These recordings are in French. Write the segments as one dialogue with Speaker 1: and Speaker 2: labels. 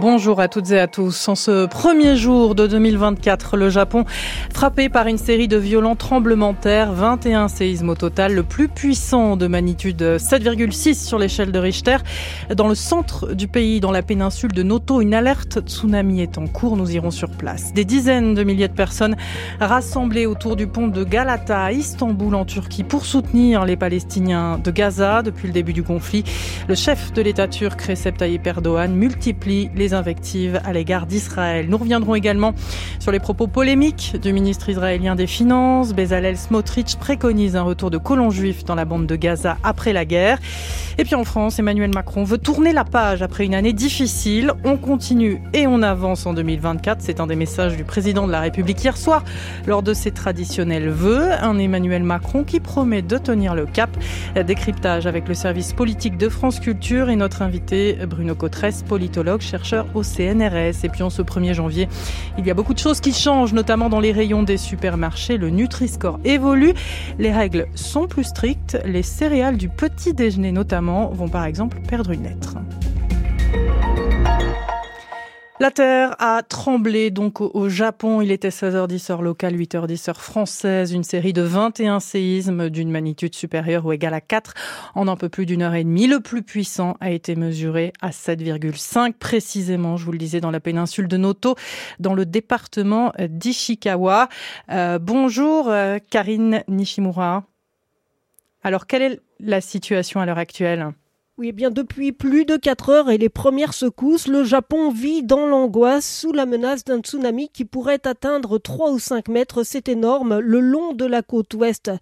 Speaker 1: Bonjour à toutes et à tous. En ce premier jour de 2024, le Japon frappé par une série de violents tremblements de terre, 21 séismes au total, le plus puissant de magnitude 7,6 sur l'échelle de Richter. Dans le centre du pays, dans la péninsule de Noto, une alerte tsunami est en cours. Nous irons sur place. Des dizaines de milliers de personnes rassemblées autour du pont de Galata à Istanbul en Turquie pour soutenir les Palestiniens de Gaza depuis le début du conflit. Le chef de l'État turc, Recep Tayyip Erdogan, multiplie les invectives à l'égard d'Israël. Nous reviendrons également sur les propos polémiques du ministre israélien des Finances. Bezalel Smotrich préconise un retour de colons juifs dans la bande de Gaza après la guerre. Et puis en France, Emmanuel Macron veut tourner la page après une année difficile. On continue et on avance en 2024. C'est un des messages du président de la République hier soir lors de ses traditionnels vœux. Un Emmanuel Macron qui promet de tenir le cap. Décryptage avec le service politique de France Culture et notre invité Bruno Cotresse, politologue, chercheur au CNRS. Et puis en ce 1er janvier, il y a beaucoup de choses qui changent, notamment dans les rayons des supermarchés. Le Nutri-Score évolue, les règles sont plus strictes, les céréales du petit déjeuner notamment vont par exemple perdre une lettre. La terre a tremblé donc au Japon. Il était 16h10 heure locale, 8h10 heure française. Une série de 21 séismes d'une magnitude supérieure ou égale à 4 en un peu plus d'une heure et demie. Le plus puissant a été mesuré à 7,5 précisément, je vous le disais, dans la péninsule de Noto, dans le département d'Ishikawa. Euh, bonjour euh, Karine Nishimura. Alors quelle est la situation à l'heure actuelle?
Speaker 2: Oui, eh bien depuis plus de 4 heures et les premières secousses, le Japon vit dans l'angoisse sous la menace d'un tsunami qui pourrait atteindre 3 ou 5 mètres, c'est énorme, le long de la côte ouest.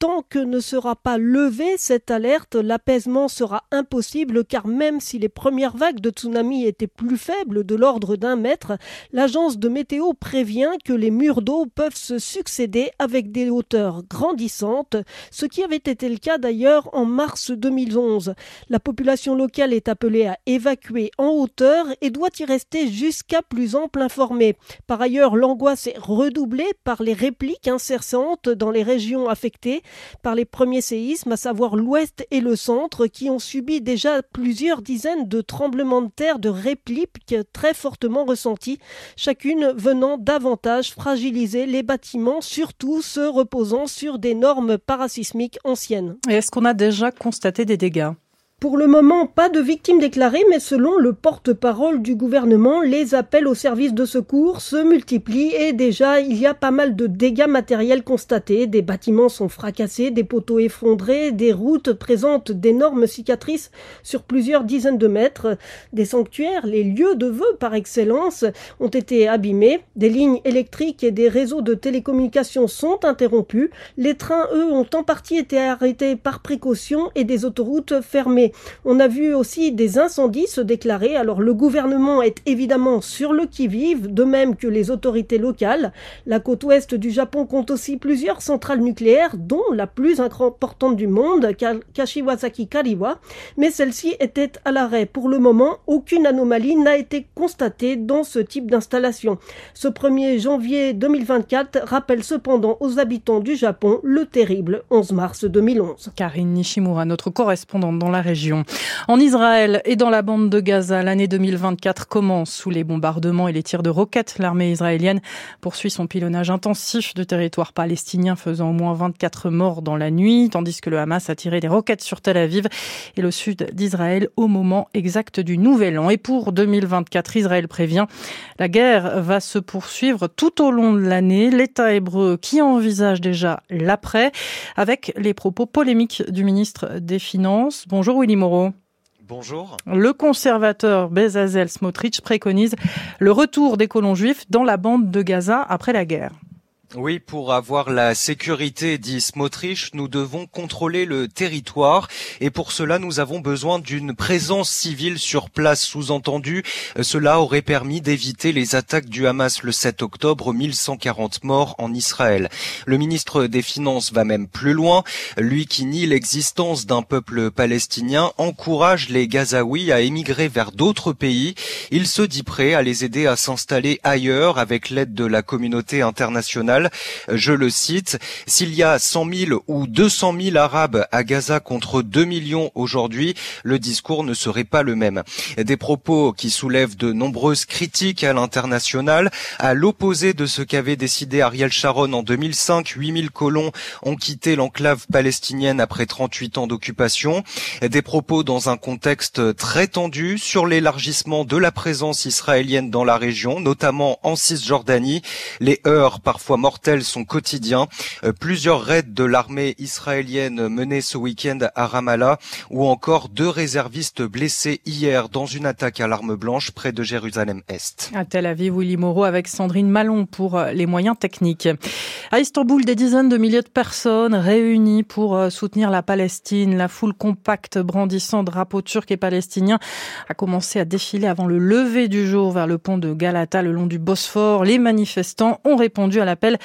Speaker 2: Tant que ne sera pas levée cette alerte, l'apaisement sera impossible car même si les premières vagues de tsunami étaient plus faibles, de l'ordre d'un mètre, l'agence de météo prévient que les murs d'eau peuvent se succéder avec des hauteurs grandissantes, ce qui avait été le cas d'ailleurs en mars 2011. La la population locale est appelée à évacuer en hauteur et doit y rester jusqu'à plus ample informé. Par ailleurs, l'angoisse est redoublée par les répliques incessantes dans les régions affectées par les premiers séismes, à savoir l'ouest et le centre, qui ont subi déjà plusieurs dizaines de tremblements de terre de répliques très fortement ressentis, chacune venant davantage fragiliser les bâtiments, surtout ceux reposant sur des normes parasismiques anciennes.
Speaker 1: Est-ce qu'on a déjà constaté des dégâts?
Speaker 2: Pour le moment, pas de victimes déclarées, mais selon le porte-parole du gouvernement, les appels aux services de secours se multiplient et déjà il y a pas mal de dégâts matériels constatés. Des bâtiments sont fracassés, des poteaux effondrés, des routes présentent d'énormes cicatrices sur plusieurs dizaines de mètres. Des sanctuaires, les lieux de vœux par excellence, ont été abîmés. Des lignes électriques et des réseaux de télécommunications sont interrompus. Les trains, eux, ont en partie été arrêtés par précaution et des autoroutes fermées. On a vu aussi des incendies se déclarer. Alors le gouvernement est évidemment sur le qui-vive, de même que les autorités locales. La côte ouest du Japon compte aussi plusieurs centrales nucléaires, dont la plus importante du monde, Kashiwazaki Kariwa, mais celle-ci était à l'arrêt. Pour le moment, aucune anomalie n'a été constatée dans ce type d'installation. Ce 1er janvier 2024 rappelle cependant aux habitants du Japon le terrible 11 mars 2011.
Speaker 1: Karine Nishimura, notre correspondante dans la région en Israël et dans la bande de Gaza, l'année 2024 commence sous les bombardements et les tirs de roquettes. L'armée israélienne poursuit son pilonnage intensif de territoire palestinien, faisant au moins 24 morts dans la nuit, tandis que le Hamas a tiré des roquettes sur Tel Aviv et le sud d'Israël au moment exact du Nouvel An. Et pour 2024, Israël prévient, la guerre va se poursuivre tout au long de l'année. L'État hébreu qui envisage déjà l'après, avec les propos polémiques du ministre des Finances. Bonjour Moreau.
Speaker 3: Bonjour.
Speaker 1: Le conservateur Bezalel Smotrich préconise le retour des colons juifs dans la bande de Gaza après la guerre.
Speaker 3: Oui, pour avoir la sécurité, dit Smotrich, nous devons contrôler le territoire et pour cela nous avons besoin d'une présence civile sur place. Sous-entendu, cela aurait permis d'éviter les attaques du Hamas le 7 octobre, 1140 morts en Israël. Le ministre des Finances va même plus loin. Lui qui nie l'existence d'un peuple palestinien encourage les Gazaouis à émigrer vers d'autres pays. Il se dit prêt à les aider à s'installer ailleurs avec l'aide de la communauté internationale Je le cite, s'il y a 100 000 ou 200 000 Arabes à Gaza contre 2 millions aujourd'hui, le discours ne serait pas le même. Des propos qui soulèvent de nombreuses critiques à l'international, à l'opposé de ce qu'avait décidé Ariel Sharon en 2005, 8000 colons ont quitté l'enclave palestinienne après 38 ans d'occupation. Des propos dans un contexte très tendu sur l'élargissement de la présence israélienne dans la région, notamment en Cisjordanie. Les heurts, parfois mortels, sont quotidiens. Plusieurs raids de l'armée israélienne menés ce week-end à Ramallah ou encore deux réservistes blessés hier dans une attaque à l'arme blanche près de Jérusalem-Est.
Speaker 1: À Tel Aviv, Willy Moreau avec Sandrine Malon pour les moyens techniques. À Istanbul, des dizaines de milliers de personnes réunies pour euh, soutenir la Palestine. La foule compacte brandissant drapeaux turcs et palestiniens a commencé à défiler avant le lever du jour vers le pont de Galata le long du Bosphore. Les manifestants ont répondu à l'appel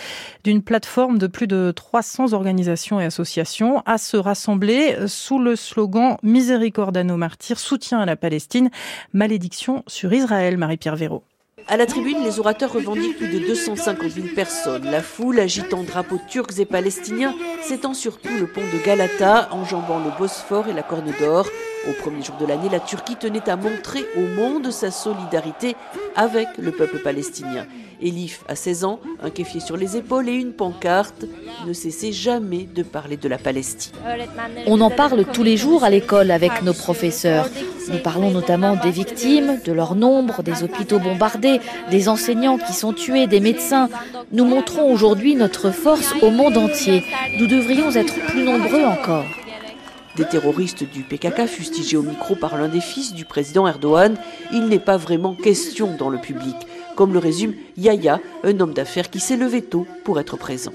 Speaker 1: d'une plateforme de plus de 300 organisations et associations à se rassembler sous le slogan Miséricorde à nos martyrs, soutien à la Palestine, malédiction sur Israël, Marie-Pierre Véraud.
Speaker 4: À la tribune, les orateurs revendiquent plus de 250 000 personnes. La foule, agitant drapeaux turcs et palestiniens, s'étend sur tout le pont de Galata, enjambant le Bosphore et la Corne d'Or. Au premier jour de l'année, la Turquie tenait à montrer au monde sa solidarité avec le peuple palestinien. Elif a 16 ans, un kéfier sur les épaules et une pancarte. Ne cessez jamais de parler de la Palestine.
Speaker 5: On en parle tous les jours à l'école avec nos professeurs. Nous parlons notamment des victimes, de leur nombre, des hôpitaux bombardés, des enseignants qui sont tués, des médecins. Nous montrons aujourd'hui notre force au monde entier. Nous devrions être plus nombreux encore.
Speaker 4: Des terroristes du PKK fustigés au micro par l'un des fils du président Erdogan, il n'est pas vraiment question dans le public, comme le résume Yaya, un homme d'affaires qui s'est levé tôt pour être présent.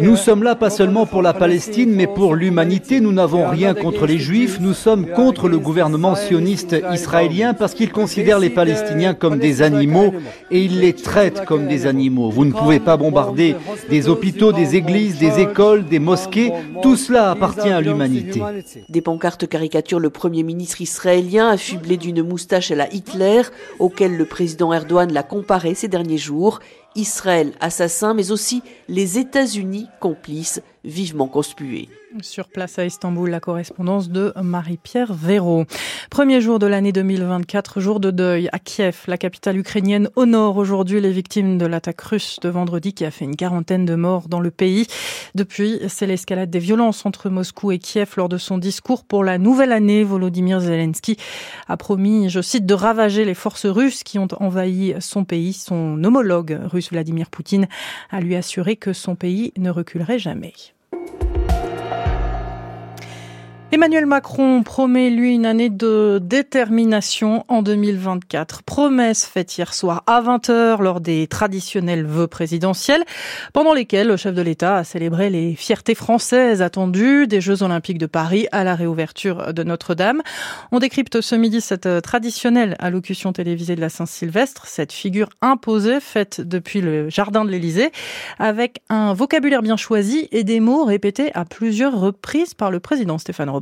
Speaker 6: Nous sommes là pas seulement pour la Palestine, mais pour l'humanité. Nous n'avons rien contre les Juifs. Nous sommes contre le gouvernement sioniste israélien parce qu'il considère les Palestiniens comme des animaux et il les traite comme des animaux. Vous ne pouvez pas bombarder des hôpitaux, des églises, des écoles, des mosquées. Tout cela appartient à l'humanité.
Speaker 4: Des pancartes caricaturent le premier ministre israélien affublé d'une moustache à la Hitler, auquel le président Erdogan l'a comparé ces derniers jours. Israël assassin, mais aussi les États-Unis complices vivement conspués.
Speaker 1: Sur place à Istanbul, la correspondance de Marie-Pierre Véraud. Premier jour de l'année 2024, jour de deuil à Kiev, la capitale ukrainienne honore aujourd'hui les victimes de l'attaque russe de vendredi qui a fait une quarantaine de morts dans le pays. Depuis, c'est l'escalade des violences entre Moscou et Kiev lors de son discours pour la nouvelle année. Volodymyr Zelensky a promis, je cite, de ravager les forces russes qui ont envahi son pays. Son homologue russe Vladimir Poutine a lui assuré que son pays ne reculerait jamais. Emmanuel Macron promet, lui, une année de détermination en 2024. Promesse faite hier soir à 20h lors des traditionnels vœux présidentiels, pendant lesquels le chef de l'État a célébré les fiertés françaises attendues des Jeux Olympiques de Paris à la réouverture de Notre-Dame. On décrypte ce midi cette traditionnelle allocution télévisée de la Saint-Sylvestre, cette figure imposée faite depuis le jardin de l'Élysée, avec un vocabulaire bien choisi et des mots répétés à plusieurs reprises par le président Stéphane Robert.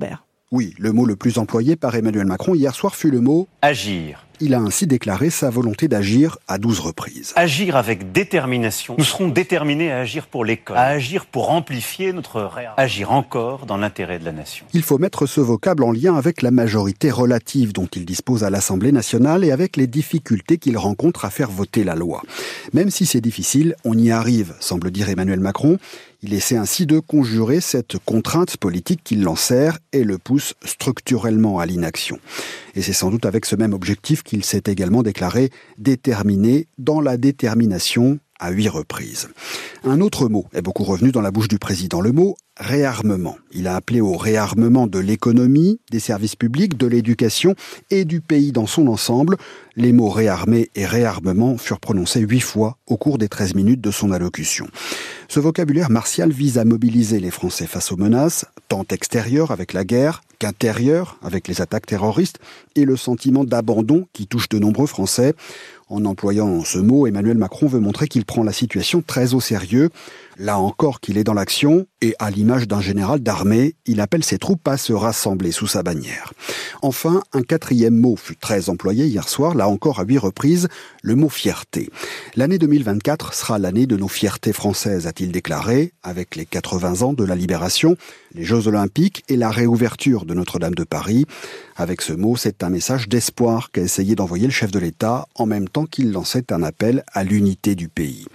Speaker 7: Oui, le mot le plus employé par Emmanuel Macron hier soir fut le mot
Speaker 8: agir.
Speaker 7: Il a ainsi déclaré sa volonté d'agir à 12 reprises.
Speaker 8: Agir avec détermination. Nous serons déterminés à agir pour l'école, à agir pour amplifier notre réa, agir encore dans l'intérêt de la nation.
Speaker 7: Il faut mettre ce vocable en lien avec la majorité relative dont il dispose à l'Assemblée nationale et avec les difficultés qu'il rencontre à faire voter la loi. Même si c'est difficile, on y arrive, semble dire Emmanuel Macron. Il essaie ainsi de conjurer cette contrainte politique qui l'enserre et le pousse structurellement à l'inaction. Et c'est sans doute avec ce même objectif qu'il s'est également déclaré déterminé dans la détermination à huit reprises. Un autre mot est beaucoup revenu dans la bouche du président, le mot réarmement. Il a appelé au réarmement de l'économie, des services publics, de l'éducation et du pays dans son ensemble. Les mots réarmer et réarmement furent prononcés huit fois au cours des 13 minutes de son allocution. Ce vocabulaire martial vise à mobiliser les Français face aux menaces, tant extérieures avec la guerre choc intérieur avec les attaques terroristes et le sentiment d'abandon qui touche de nombreux Français. En employant ce mot, Emmanuel Macron veut montrer qu'il prend la situation très au sérieux. Là encore qu'il est dans l'action, et à l'image d'un général d'armée, il appelle ses troupes à se rassembler sous sa bannière. Enfin, un quatrième mot fut très employé hier soir, là encore à huit reprises, le mot fierté. L'année 2024 sera l'année de nos fiertés françaises, a-t-il déclaré, avec les 80 ans de la libération, les Jeux olympiques et la réouverture de Notre-Dame de Paris. Avec ce mot, c'est un message d'espoir qu'a essayé d'envoyer le chef de l'État en même temps qu'il lançait un appel à l'unité du pays.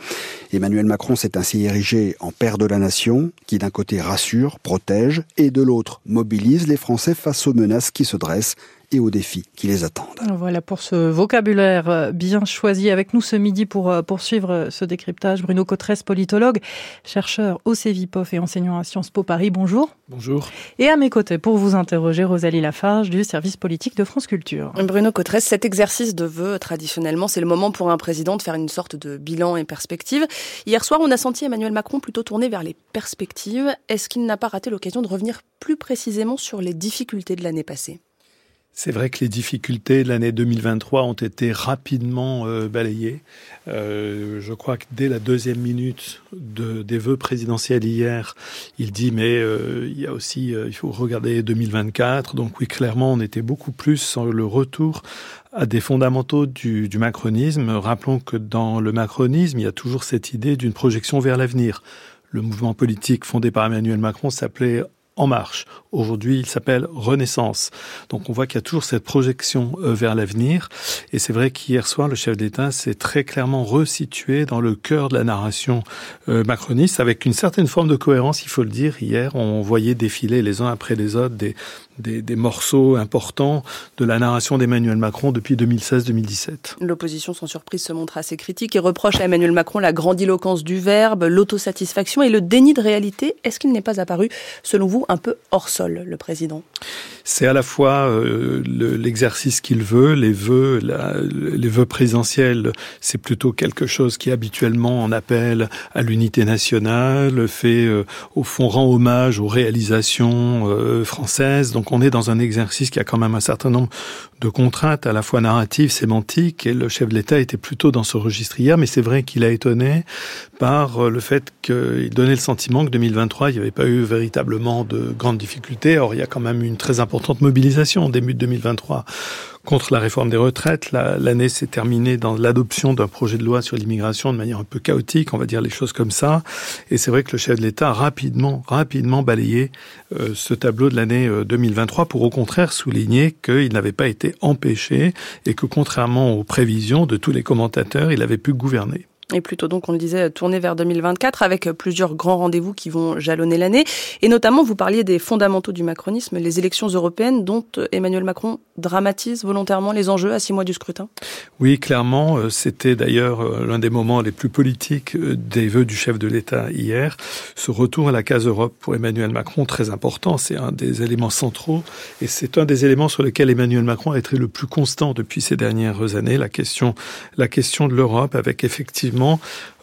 Speaker 7: Emmanuel Macron s'est ainsi érigé en père de la nation, qui d'un côté rassure, protège, et de l'autre mobilise les Français face aux menaces qui se dressent et aux défis qui les attendent.
Speaker 1: Voilà pour ce vocabulaire euh, bien choisi avec nous ce midi pour euh, poursuivre euh, ce décryptage. Bruno Cotresse, politologue, chercheur au CEVIPOF et enseignant à Sciences Po Paris. Bonjour.
Speaker 9: Bonjour.
Speaker 1: Et à mes côtés pour vous interroger, Rosalie Lafarge du service politique de France Culture.
Speaker 10: Bruno Cotresse, cet exercice de vœux, traditionnellement, c'est le moment pour un président de faire une sorte de bilan et perspective. Hier soir, on a senti Emmanuel Macron plutôt tourné vers les perspectives. Est-ce qu'il n'a pas raté l'occasion de revenir plus précisément sur les difficultés de l'année passée?
Speaker 9: C'est vrai que les difficultés de l'année 2023 ont été rapidement euh, balayées. Euh, je crois que dès la deuxième minute de, des vœux présidentiels hier, il dit mais euh, il y a aussi il faut regarder 2024. Donc oui, clairement, on était beaucoup plus sur le retour à des fondamentaux du macronisme. Rappelons que dans le macronisme, il y a toujours cette idée d'une projection vers l'avenir. Le mouvement politique fondé par Emmanuel Macron s'appelait en marche. Aujourd'hui, il s'appelle Renaissance. Donc on voit qu'il y a toujours cette projection euh, vers l'avenir. Et c'est vrai qu'hier soir, le chef d'État s'est très clairement resitué dans le cœur de la narration euh, macroniste, avec une certaine forme de cohérence, il faut le dire. Hier, on voyait défiler les uns après les autres des, des, des morceaux importants de la narration d'Emmanuel Macron depuis 2016-2017.
Speaker 10: L'opposition, sans surprise, se montre assez critique et reproche à Emmanuel Macron la grandiloquence du verbe, l'autosatisfaction et le déni de réalité. Est-ce qu'il n'est pas apparu, selon vous, un peu hors sol, le président?
Speaker 9: C'est à la fois euh, l'exercice qu'il veut, les vœux, la, les vœux présidentiels, c'est plutôt quelque chose qui habituellement en appelle à l'unité nationale, fait euh, au fond rend hommage aux réalisations euh, françaises. Donc on est dans un exercice qui a quand même un certain nombre de contraintes à la fois narratives, sémantiques, et le chef de l'État était plutôt dans ce registre hier, mais c'est vrai qu'il a étonné par le fait qu'il donnait le sentiment que 2023, il n'y avait pas eu véritablement de grandes difficultés. Or, il y a quand même une très importante mobilisation au début de 2023 contre la réforme des retraites. L'année s'est terminée dans l'adoption d'un projet de loi sur l'immigration de manière un peu chaotique, on va dire les choses comme ça. Et c'est vrai que le chef de l'État a rapidement, rapidement balayé euh, ce tableau de l'année 2023 euh, pour au contraire souligner qu'il n'avait pas été empêché et que contrairement aux prévisions de tous les commentateurs, il avait pu gouverner
Speaker 10: et plutôt donc, on le disait, tourner vers 2024 avec plusieurs grands rendez-vous qui vont jalonner l'année. Et notamment, vous parliez des fondamentaux du macronisme, les élections européennes dont Emmanuel Macron dramatise volontairement les enjeux à six mois du scrutin.
Speaker 9: Oui, clairement, euh, c'était d'ailleurs euh, l'un des moments les plus politiques euh, des vœux du chef de l'État hier. Ce retour à la case Europe pour Emmanuel Macron, très important, c'est un des éléments centraux et c'est un des éléments sur lesquels Emmanuel Macron a été le plus constant depuis ces dernières années, la question, la question de l'Europe avec effectivement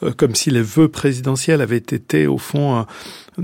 Speaker 9: euh, comme si les vœux présidentiels avaient été au fond un,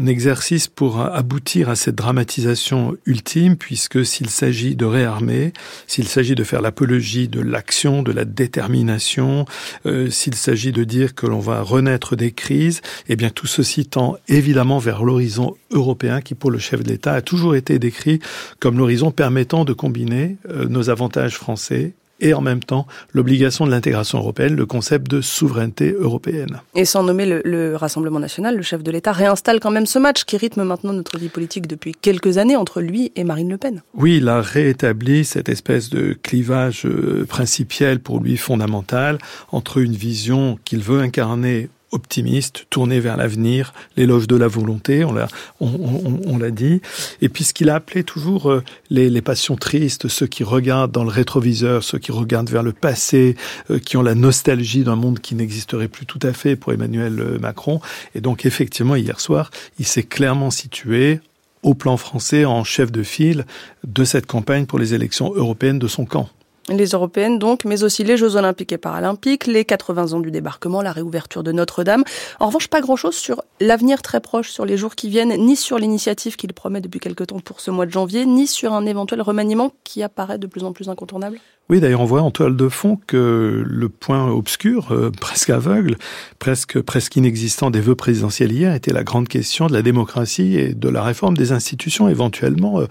Speaker 9: exercice pour aboutir à cette dramatisation ultime, puisque s'il s'agit de réarmer, s'il s'agit de faire l'apologie de l'action, de la détermination, euh, s'il s'agit de dire que l'on va renaître des crises, eh bien tout ceci tend évidemment vers l'horizon européen qui, pour le chef de l'État, a toujours été décrit comme l'horizon permettant de combiner euh, nos avantages français et en même temps l'obligation de l'intégration européenne, le concept de souveraineté européenne.
Speaker 10: Et sans nommer le, le Rassemblement national, le chef de l'État réinstalle quand même ce match qui rythme maintenant notre vie politique depuis quelques années entre lui et Marine Le Pen.
Speaker 9: Oui, il a réétabli cette espèce de clivage euh, principiel pour lui fondamental entre une vision qu'il veut incarner optimiste, tourné vers l'avenir, l'éloge de la volonté, on l'a on, on, on l'a dit. Et puis ce qu'il a appelé toujours euh, les, les, passions tristes, ceux qui regardent dans le rétroviseur, ceux qui regardent vers le passé, euh, qui ont la nostalgie d'un monde qui n'existerait plus tout à fait pour Emmanuel euh, Macron. Et donc effectivement, hier soir, il s'est clairement situé au plan français en chef de file de cette campagne pour les élections européennes de son camp.
Speaker 10: Les européennes donc, mais aussi les Jeux olympiques et paralympiques, les 80 ans du débarquement, la réouverture de Notre-Dame. En revanche, pas grand-chose sur l'avenir très proche, sur les jours qui viennent, ni sur l'initiative qu'il promet depuis quelque temps pour ce mois de janvier, ni sur un éventuel remaniement qui apparaît de plus en plus incontournable.
Speaker 9: Oui, d'ailleurs, on voit en toile de fond que le point obscur, euh, presque aveugle, presque presque inexistant des vœux présidentiels hier était la grande question de la démocratie et de la réforme des institutions. Éventuellement, euh,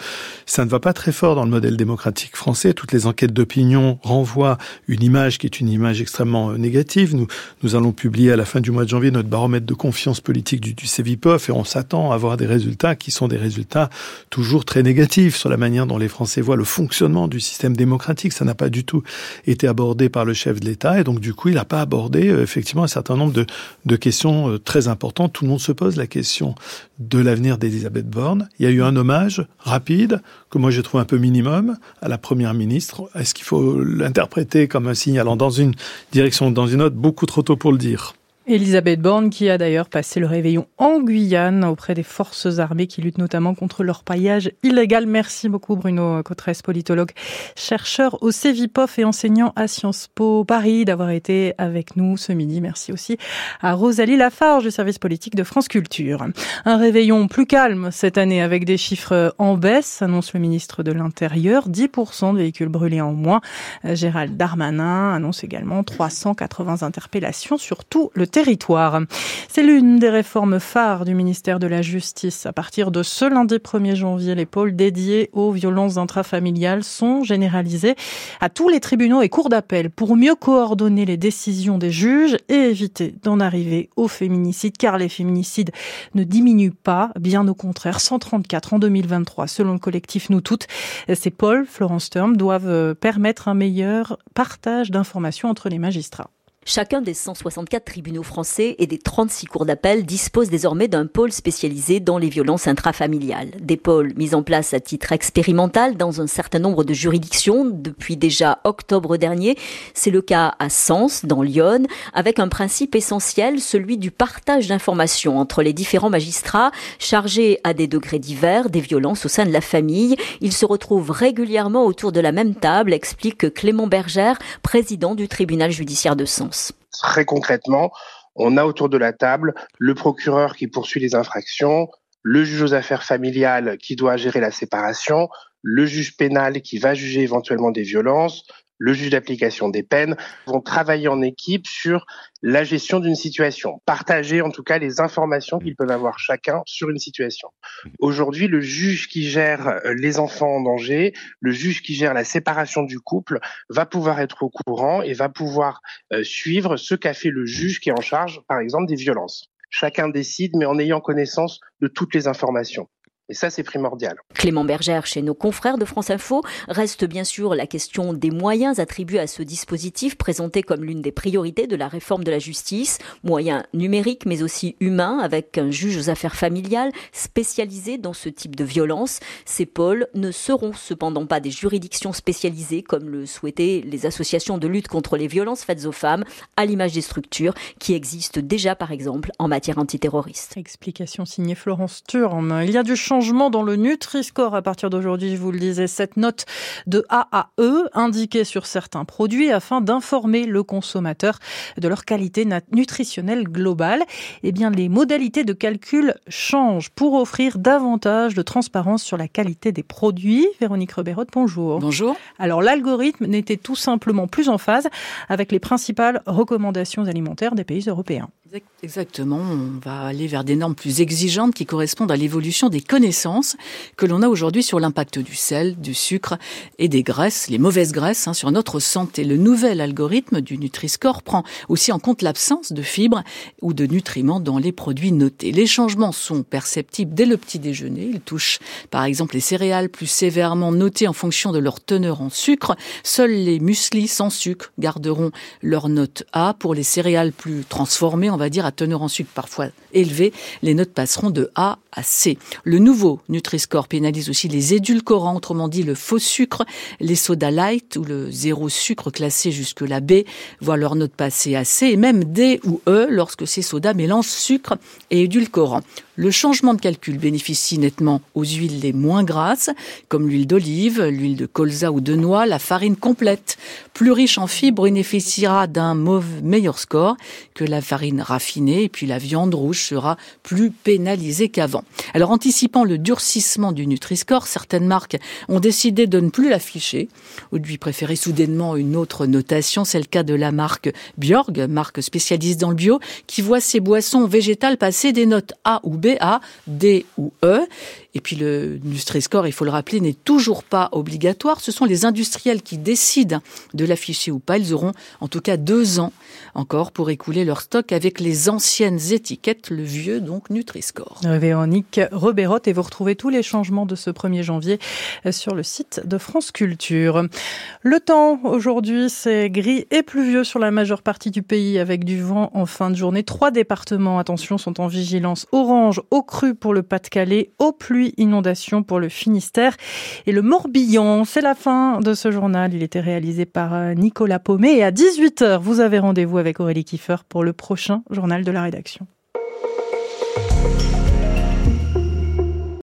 Speaker 9: ça ne va pas très fort dans le modèle démocratique français. Toutes les enquêtes d'opinion renvoient une image qui est une image extrêmement euh, négative. Nous, nous allons publier à la fin du mois de janvier notre baromètre de confiance politique du, du CEVIPOF et on s'attend à avoir des résultats qui sont des résultats toujours très négatifs sur la manière dont les Français voient le fonctionnement du système démocratique. Ça n'a pas du tout été abordé par le chef de l'État et donc du coup il n'a pas abordé euh, effectivement un certain nombre de, questions euh, très importantes. Tout le monde se pose la question de l'avenir d'Elisabeth Borne. Il y a eu un hommage rapide que moi j'ai trouvé un peu minimum à la première ministre. Est-ce qu'il faut l'interpréter comme un signe allant dans une direction ou dans une autre? Beaucoup trop tôt pour le dire.
Speaker 1: Elisabeth Borne, qui a d'ailleurs passé le réveillon en Guyane auprès des forces armées qui luttent notamment contre leur paillage illégal. Merci beaucoup Bruno Cotresse, politologue, chercheur au CEVIPOF et enseignant à Sciences Po Paris d'avoir été avec nous ce midi. Merci aussi à Rosalie Lafarge du service politique de France Culture. Un réveillon plus calme cette année avec des chiffres en baisse, annonce le ministre de l'Intérieur. 10% de véhicules brûlés en moins. Gérald Darmanin annonce également 380 interpellations sur tout le territoire. C'est l'une des réformes phares du ministère de la Justice. À partir de ce lundi 1er janvier, les pôles dédiés aux violences intrafamiliales sont généralisés à tous les tribunaux et cours d'appel pour mieux coordonner les décisions des juges et éviter d'en arriver au féminicide, car les féminicides ne diminuent pas, bien au contraire, 134 en 2023 selon le collectif Nous Toutes. Ces pôles, Florence Term, doivent permettre un meilleur partage d'informations entre les magistrats.
Speaker 11: Chacun des 164 tribunaux français et des 36 cours d'appel dispose désormais d'un pôle spécialisé dans les violences intrafamiliales. Des pôles mis en place à titre expérimental dans un certain nombre de juridictions depuis déjà octobre dernier. C'est le cas à Sens, dans Lyon, avec un principe essentiel, celui du partage d'informations entre les différents magistrats chargés à des degrés divers des violences au sein de la famille. Ils se retrouvent régulièrement autour de la même table, explique Clément Bergère, président du tribunal judiciaire de Sens.
Speaker 12: Très concrètement, on a autour de la table le procureur qui poursuit les infractions, le juge aux affaires familiales qui doit gérer la séparation, le juge pénal qui va juger éventuellement des violences, le juge d'application des peines vont travailler en équipe sur la gestion d'une situation, partager en tout cas les informations qu'ils peuvent avoir chacun sur une situation. Aujourd'hui, le juge qui gère euh, les enfants en danger, le juge qui gère la séparation du couple, va pouvoir être au courant et va pouvoir euh, suivre ce qu'a fait le juge qui est en charge, par exemple, des violences. Chacun décide, mais en ayant connaissance de toutes les informations. Et ça, c'est primordial.
Speaker 11: Clément Bergère, chez nos confrères de France Info, reste bien sûr la question des moyens attribués à ce dispositif présenté comme l'une des priorités de la réforme de la justice. Moyens numériques, mais aussi humains, avec un juge aux affaires familiales spécialisé dans ce type de violence. Ces pôles ne seront cependant pas des juridictions spécialisées comme le souhaitaient les associations de lutte contre les violences faites aux femmes, à l'image des structures qui existent déjà, par exemple, en matière antiterroriste.
Speaker 1: Explication signée Florence Turme. Il y a du changement changement dans le Nutri-Score à partir d'aujourd'hui, je vous le disais, cette note de A à E indiquée sur certains produits afin d'informer le consommateur de leur qualité nutritionnelle globale. Eh bien, les modalités de calcul changent pour offrir davantage de transparence sur la qualité des produits. Véronique Reberotte, bonjour.
Speaker 13: Bonjour.
Speaker 1: Alors, l'algorithme n'était tout simplement plus en phase avec les principales recommandations alimentaires des pays européens.
Speaker 13: Exactement, on va aller vers des normes plus exigeantes qui correspondent à l'évolution des connaissances que l'on a aujourd'hui sur l'impact du sel, du sucre et des graisses, les mauvaises graisses, hein, sur notre santé. Le nouvel algorithme du Nutri-Score prend aussi en compte l'absence de fibres ou de nutriments dans les produits notés. Les changements sont perceptibles dès le petit déjeuner. Ils touchent par exemple les céréales plus sévèrement notées en fonction de leur teneur en sucre. Seuls les mueslis sans sucre garderont leur note A. Pour les céréales plus transformées, on va dire à teneur en sucre parfois élevée, les notes passeront de A à C. Le nouveau Nutri-Score pénalise aussi les édulcorants, autrement dit le faux sucre, les sodas light ou le zéro sucre classé jusque la B voient leur note passer à C et même D ou E lorsque ces sodas mélangent sucre et édulcorant. Le changement de calcul bénéficie nettement aux huiles les moins grasses, comme l'huile d'olive, l'huile de colza ou de noix, la farine complète, plus riche en fibres, bénéficiera d'un meilleur score que la farine raffinée, et puis la viande rouge sera plus pénalisée qu'avant. Alors, anticipant le durcissement du Nutri-Score, certaines marques ont décidé de ne plus l'afficher ou de lui préférer soudainement une autre notation. C'est le cas de la marque Bjorg, marque spécialiste dans le bio, qui voit ses boissons végétales passer des notes A ou B à D ou E. Et puis le Nutri-Score, il faut le rappeler, n'est toujours pas obligatoire. Ce sont les industriels qui décident de l'afficher ou pas. Ils auront en tout cas deux ans encore pour écouler leur stock avec les anciennes étiquettes, le vieux donc Nutri-Score.
Speaker 1: Véronique Roberotte et vous retrouvez tous les changements de ce 1er janvier sur le site de France Culture. Le temps aujourd'hui, c'est gris et pluvieux sur la majeure partie du pays avec du vent en fin de journée. Trois départements, attention, sont en vigilance orange au cru pour le Pas-de-Calais, aux pluies inondations pour le Finistère et le Morbihan. C'est la fin de ce journal. Il était réalisé par euh, Nicolas Paumet et à 18h, vous avez rendez-vous avec Aurélie Kiefer pour le prochain journal de la rédaction.